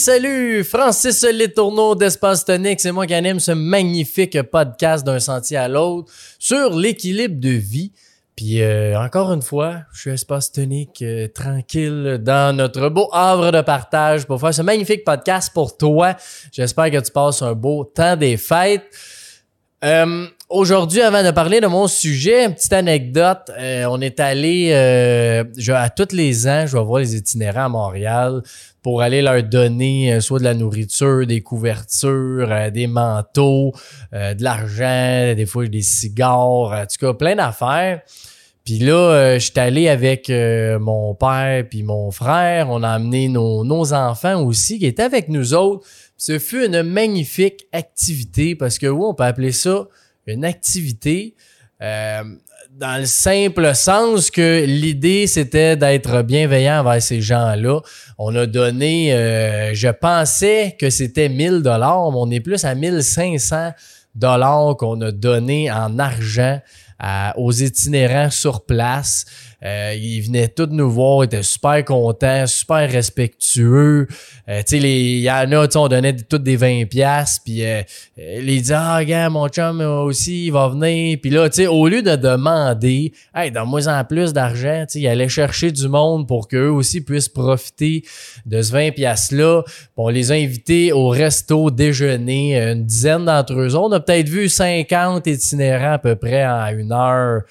salut! Francis Letourneau d'Espace Tonique, c'est moi qui anime ce magnifique podcast d'un sentier à l'autre sur l'équilibre de vie. Puis euh, encore une fois, je suis Espace Tonique euh, tranquille dans notre beau havre de partage pour faire ce magnifique podcast pour toi. J'espère que tu passes un beau temps des fêtes. Euh, Aujourd'hui, avant de parler de mon sujet, une petite anecdote. Euh, on est allé euh, à tous les ans, je vais voir les itinérants à Montréal pour aller leur donner euh, soit de la nourriture, des couvertures, des manteaux, de l'argent, des fois des cigares, en tout cas plein d'affaires. Puis là, je suis allé avec mon père puis mon frère. On a amené nos, nos enfants aussi qui étaient avec nous autres. Ce fut une magnifique activité parce que oui, on peut appeler ça une activité euh, dans le simple sens que l'idée, c'était d'être bienveillant envers ces gens-là. On a donné, euh, je pensais que c'était 1000 dollars, mais on est plus à 1500 dollars qu'on a donné en argent aux itinérants sur place. Euh, ils venaient tous nous voir, ils étaient super contents, super respectueux. Euh, tu sais, il y en a, on donnait toutes des 20 pièces puis euh, les disaient, ah, gars, mon chum aussi, il va venir. Puis là, tu sais, au lieu de demander, hey, donne-moi en plus d'argent, tu sais, ils allaient chercher du monde pour qu'eux aussi puissent profiter de ce 20 pièces-là. On les a invités au resto déjeuner, une dizaine d'entre eux. On a peut-être vu 50 itinérants à peu près en une heure.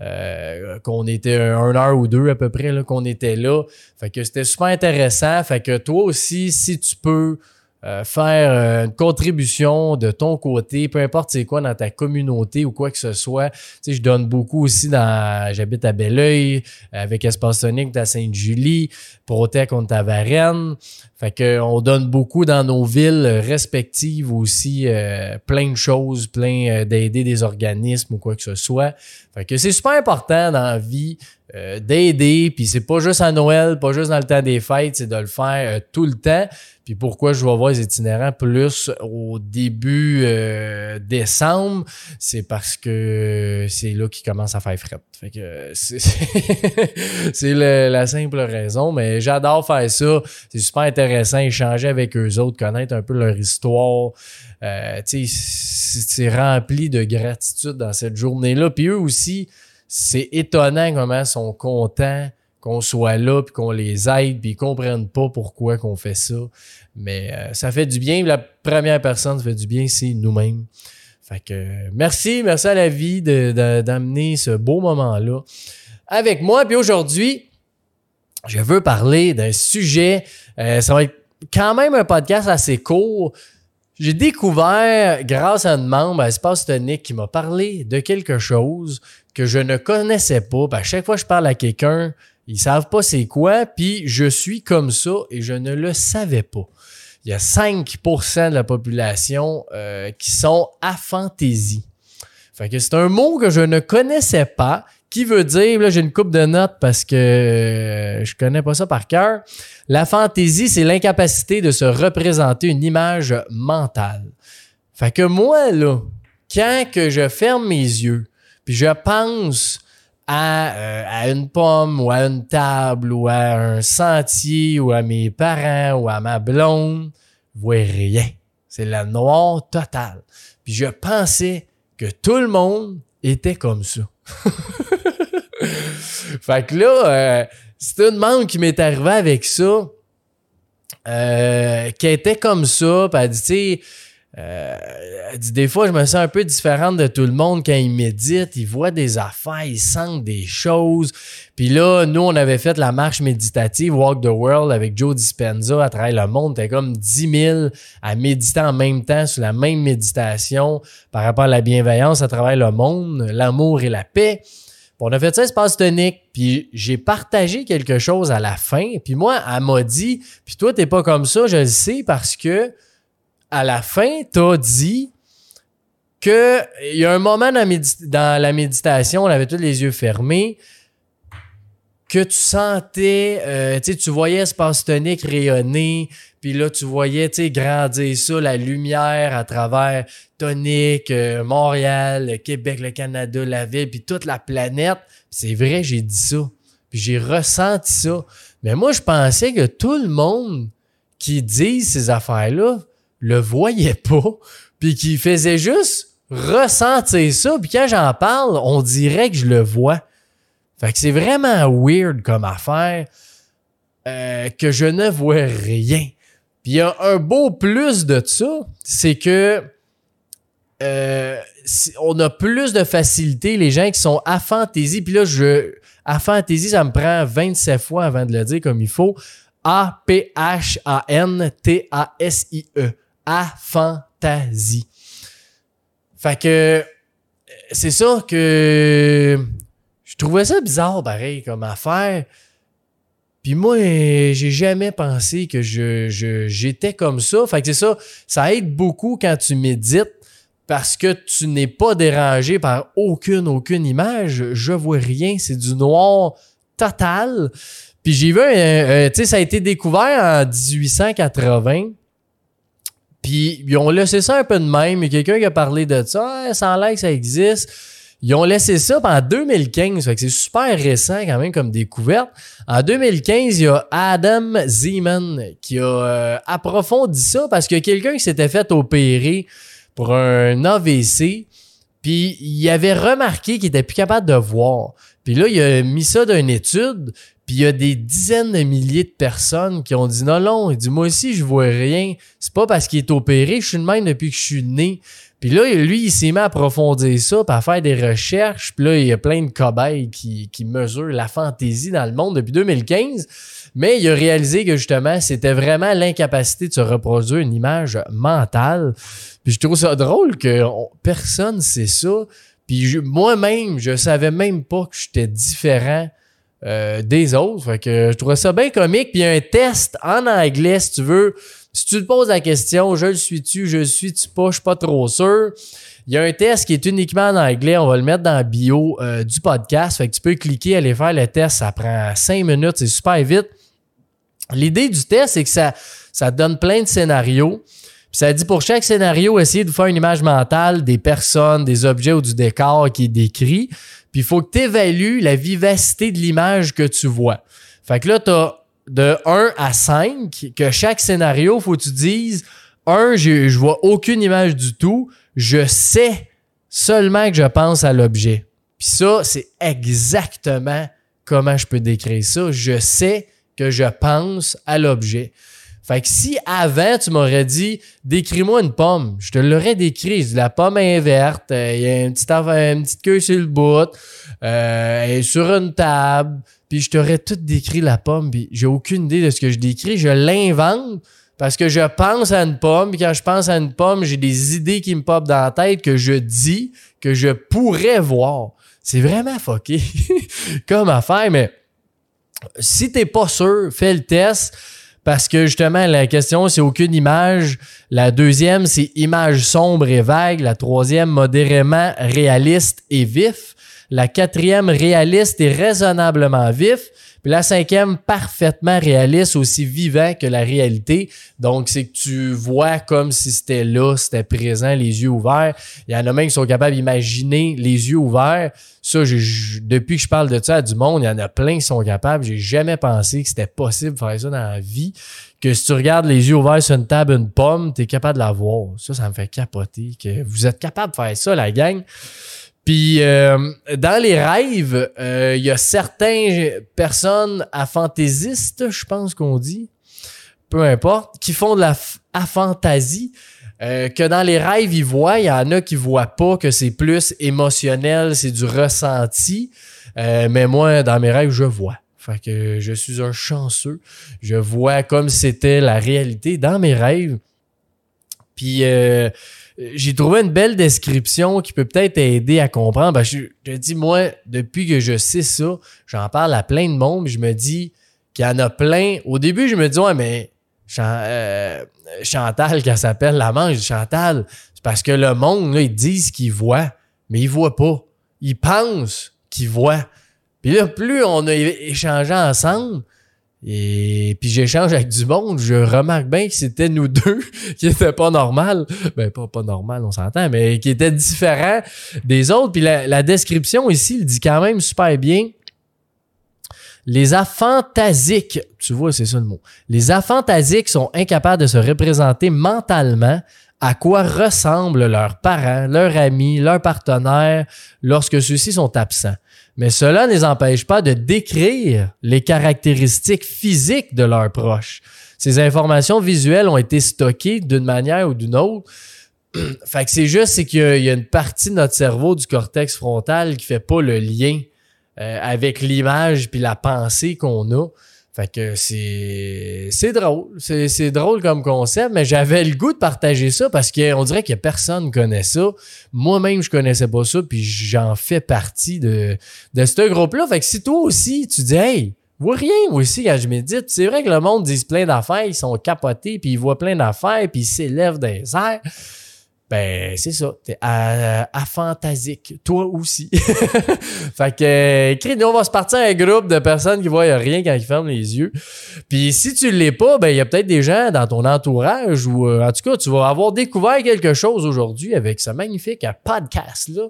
Euh, qu'on était un heure ou deux à peu près qu'on était là. Fait que c'était super intéressant. Fait que toi aussi, si tu peux euh, faire euh, une contribution de ton côté, peu importe c'est quoi dans ta communauté ou quoi que ce soit. Tu sais, je donne beaucoup aussi dans. J'habite à Belleuil, avec Espace Sonic à Sainte-Julie, Protec, on à Varennes. Fait que on donne beaucoup dans nos villes respectives aussi, euh, plein de choses, plein d'aider des organismes ou quoi que ce soit. Fait que c'est super important dans la vie d'aider, puis c'est pas juste à Noël, pas juste dans le temps des fêtes, c'est de le faire tout le temps. Puis pourquoi je vais voir les itinérants plus au début euh, décembre, c'est parce que c'est là qu'ils commencent à faire fret. Fait que c'est la simple raison, mais j'adore faire ça. C'est super intéressant, échanger avec eux autres, connaître un peu leur histoire. Euh, c'est rempli de gratitude dans cette journée-là. Puis eux aussi, c'est étonnant comment ils sont contents qu'on soit là puis qu'on les aide puis ils comprennent pas pourquoi qu'on fait ça. Mais euh, ça fait du bien. La première personne qui fait du bien, c'est nous-mêmes. Fait que merci, merci à la vie d'amener ce beau moment-là avec moi. Puis aujourd'hui, je veux parler d'un sujet. Euh, ça va être quand même un podcast assez court. J'ai découvert, grâce à une membre à Espace Tonique, qui m'a parlé de quelque chose que je ne connaissais pas. à chaque fois que je parle à quelqu'un, ils savent pas c'est quoi, puis je suis comme ça et je ne le savais pas. Il y a 5% de la population euh, qui sont fantaisie. Fait que c'est un mot que je ne connaissais pas, qui veut dire, là j'ai une coupe de notes parce que euh, je connais pas ça par cœur. La fantaisie, c'est l'incapacité de se représenter une image mentale. Fait que moi, là, quand que je ferme mes yeux, puis je pense euh, à, une pomme ou à une table ou à un sentier ou à mes parents ou à ma blonde, je vois rien. C'est la noire totale. Puis je pensais que tout le monde était comme ça. fait que là, euh, c'était une membre qui m'est arrivée avec ça, euh, qui était comme ça, puis elle dit, tu sais, euh, des fois, je me sens un peu différente de tout le monde quand ils méditent. Ils voient des affaires, ils sentent des choses. Puis là, nous, on avait fait la marche méditative Walk the World avec Joe Dispenza à travers le monde. T'es comme 10 000 à méditer en même temps sur la même méditation par rapport à la bienveillance à travers le monde, l'amour et la paix. On a fait ça espace tonique, puis j'ai partagé quelque chose à la fin. Puis moi, elle m'a dit, puis toi, t'es pas comme ça, je le sais, parce que à la fin, tu as dit qu'il y a un moment dans, la méditation, on avait tous les yeux fermés, que tu sentais, euh, tu voyais espace tonique rayonner, puis là, tu voyais, grandir ça, la lumière à travers tonique, euh, Montréal, Québec, le Canada, la ville, puis toute la planète. C'est vrai, j'ai dit ça. Puis j'ai ressenti ça. Mais moi, je pensais que tout le monde qui disent ces affaires-là le voyaient pas, puis qui faisaient juste ressentir ça, puis quand j'en parle, on dirait que je le vois. Fait que c'est vraiment weird comme affaire euh, que je ne vois rien. Puis il y a un beau plus de ça, c'est que euh, on a plus de facilité, les gens qui sont à fantaisie, puis là, je, à fantaisie, ça me prend 27 fois avant de le dire comme il faut. A-P-H-A-N-T-A-S-I-E. À fantaisie. Fait que c'est ça que je trouvais ça bizarre, pareil, comme affaire. Puis moi, j'ai jamais pensé que je, j'étais comme ça. Fait que c'est ça, ça aide beaucoup quand tu médites parce que tu n'es pas dérangé par aucune, aucune image. Je vois rien, c'est du noir total. Puis j'ai vu, tu sais, ça a été découvert en 1880. Puis ils ont laissé ça un peu de même. Il y a quelqu'un qui a parlé de ça. sans l'air que ça existe. Ils ont laissé ça en 2015. Fait que c'est super récent quand même comme découverte. En 2015, il y a Adam Zeman qui a euh, approfondi ça parce a quelqu'un qui s'était fait opérer pour un AVC. Puis il avait remarqué qu'il était plus capable de voir. Puis là, il a mis ça d'une étude. Puis il y a des dizaines de milliers de personnes qui ont dit non, non, il dit moi aussi je vois rien. C'est pas parce qu'il est opéré, je suis le même depuis que je suis né. Puis là, lui, il s'est mis à approfondir ça, puis à faire des recherches. Puis là, il y a plein de cobayes qui, qui mesurent la fantaisie dans le monde depuis 2015. Mais il a réalisé que justement, c'était vraiment l'incapacité de se reproduire une image mentale. Puis je trouve ça drôle que personne sait ça. Puis moi-même, je savais même pas que j'étais différent euh, des autres. Fait que je trouvais ça bien comique. Puis un test en anglais, si tu veux. Si tu te poses la question, je le suis-tu, je le suis-tu pas, je suis pas trop sûr. Il y a un test qui est uniquement en anglais. On va le mettre dans la bio euh, du podcast. Fait que tu peux cliquer, aller faire le test. Ça prend cinq minutes, c'est super vite. L'idée du test, c'est que ça, ça donne plein de scénarios. Puis ça dit pour chaque scénario, essayer de faire une image mentale des personnes, des objets ou du décor qui est décrit. Puis il faut que tu évalues la vivacité de l'image que tu vois. Fait que là, tu as de 1 à 5, que chaque scénario, faut que tu dises 1, je, je vois aucune image du tout, je sais seulement que je pense à l'objet. Puis ça, c'est exactement comment je peux décrire ça. Je sais que je pense à l'objet. Fait que si avant, tu m'aurais dit, décris-moi une pomme, je te l'aurais décrit. La pomme est verte, euh, il y a une petite, une petite queue sur le bout, euh, elle est sur une table, puis je t'aurais tout décrit la pomme, puis j'ai aucune idée de ce que je décris. Je l'invente parce que je pense à une pomme, puis quand je pense à une pomme, j'ai des idées qui me popent dans la tête que je dis, que je pourrais voir. C'est vraiment fucké comme affaire, mais si t'es pas sûr, fais le test. Parce que justement, la question, c'est aucune image. La deuxième, c'est image sombre et vague. La troisième, modérément réaliste et vif. La quatrième, réaliste et raisonnablement vif. Puis la cinquième, parfaitement réaliste, aussi vivant que la réalité. Donc, c'est que tu vois comme si c'était là, c'était présent, les yeux ouverts. Il y en a même qui sont capables d'imaginer les yeux ouverts. Ça, depuis que je parle de ça à du monde, il y en a plein qui sont capables. J'ai jamais pensé que c'était possible de faire ça dans la vie. Que si tu regardes les yeux ouverts sur une table, une pomme, tu es capable de la voir. Ça, ça me fait capoter. Que vous êtes capable de faire ça, la gang. Puis euh, dans les rêves, euh, il y a certaines personnes afantaisistes, je pense qu'on dit, peu importe, qui font de la fantasie. Euh, que dans les rêves, ils voient, il y en a qui voient pas, que c'est plus émotionnel, c'est du ressenti. mais moi, dans mes rêves, je vois. Fait que je suis un chanceux. Je vois comme c'était la réalité dans mes rêves. Puis j'ai trouvé une belle description qui peut peut-être aider à comprendre. Ben, je te dis, moi, depuis que je sais ça, j'en parle à plein de monde, je me dis qu'il y en a plein. Au début, je me dis, ouais, mais euh, Chantal, qui s'appelle la manche, Chantal, c'est parce que le monde, là, ils disent qu'ils voient, mais ils voient pas. Ils pensent qu'ils voient. Puis là, plus on a échangé ensemble, et puis j'échange avec du monde, je remarque bien que c'était nous deux qui étaient pas normal. Ben pas, pas normal, on s'entend, mais qui étaient différents des autres. Puis la, description ici, il dit quand même super bien. Les aphantasiques, tu vois, c'est ça le mot. Les aphantasiques sont incapables de se représenter mentalement à quoi ressemblent leurs parents, leurs amis, leurs partenaires lorsque ceux-ci sont absents. Mais cela ne les empêche pas de décrire les caractéristiques physiques de leurs proches. Ces informations visuelles ont été stockées d'une manière ou d'une autre. c'est juste qu'il y, a une partie de notre cerveau du cortex frontal qui fait pas le lien euh, avec l'image puis la pensée qu'on a. Fait que c'est c'est drôle, c'est drôle comme concept, mais j'avais le goût de partager ça parce qu'on dirait que personne ne connaît ça. Moi-même, je connaissais pas ça, puis j'en fais partie de, de ce groupe-là. Fait que si toi aussi, tu dis Hey, vois rien moi aussi quand je médite. C'est vrai que le monde dit plein d'affaires, ils sont capotés, puis ils voient plein d'affaires, puis ils s'élèvent des airs. Ben, c'est ça. T'es aphantasique. Toi aussi. fait que, nous, on va se partir un groupe de personnes qui voient rien quand ils ferment les yeux. Puis si tu l'es pas, ben, il y a peut-être des gens dans ton entourage ou, euh, en tout cas, tu vas avoir découvert quelque chose aujourd'hui avec ce magnifique podcast-là.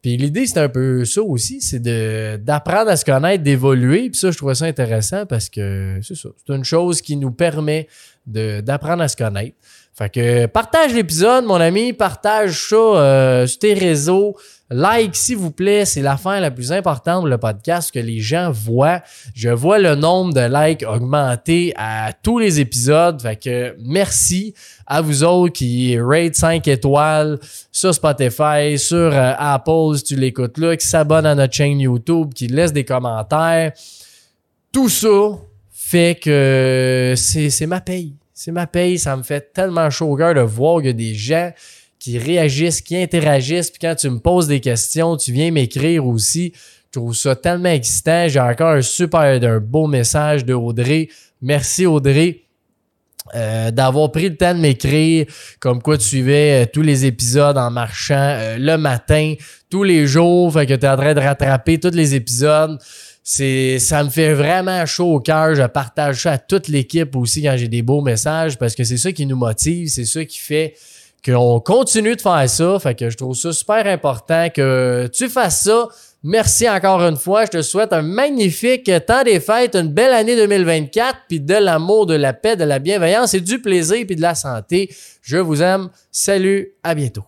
Puis l'idée, c'est un peu ça aussi, c'est de d'apprendre à se connaître, d'évoluer. Puis ça, je trouvais ça intéressant parce que c'est ça. C'est une chose qui nous permet d'apprendre à se connaître. Fait que partage l'épisode, mon ami, partage ça euh, sur tes réseaux. Like, s'il vous plaît, c'est l'affaire la plus importante pour le podcast que les gens voient. Je vois le nombre de likes augmenter à tous les épisodes. Fait que merci à vous autres qui rate 5 étoiles sur Spotify, sur euh, Apple si tu l'écoutes là, qui s'abonnent à notre chaîne YouTube, qui laissent des commentaires. Tout ça fait que c'est ma paye. C'est ma paye, ça me fait tellement chaud de voir qu'il y a des gens qui réagissent, qui interagissent, puis quand tu me poses des questions, tu viens m'écrire aussi. Je trouve ça tellement excitant. J'ai encore un super, un beau message de Audrey. Merci Audrey. Euh, d'avoir pris le temps de m'écrire comme quoi tu suivais euh, tous les épisodes en marchant euh, le matin, tous les jours, fait que tu es en train de rattraper tous les épisodes c'est ça me fait vraiment chaud au cœur. Je partage ça à toute l'équipe aussi quand j'ai des beaux messages parce que c'est ça qui nous motive, c'est ça qui fait qu'on continue de faire ça. Fait que je trouve ça super important que tu fasses ça. Merci encore une fois. Je te souhaite un magnifique temps des fêtes, une belle année 2024, puis de l'amour, de la paix, de la bienveillance et du plaisir, puis de la santé. Je vous aime. Salut, à bientôt.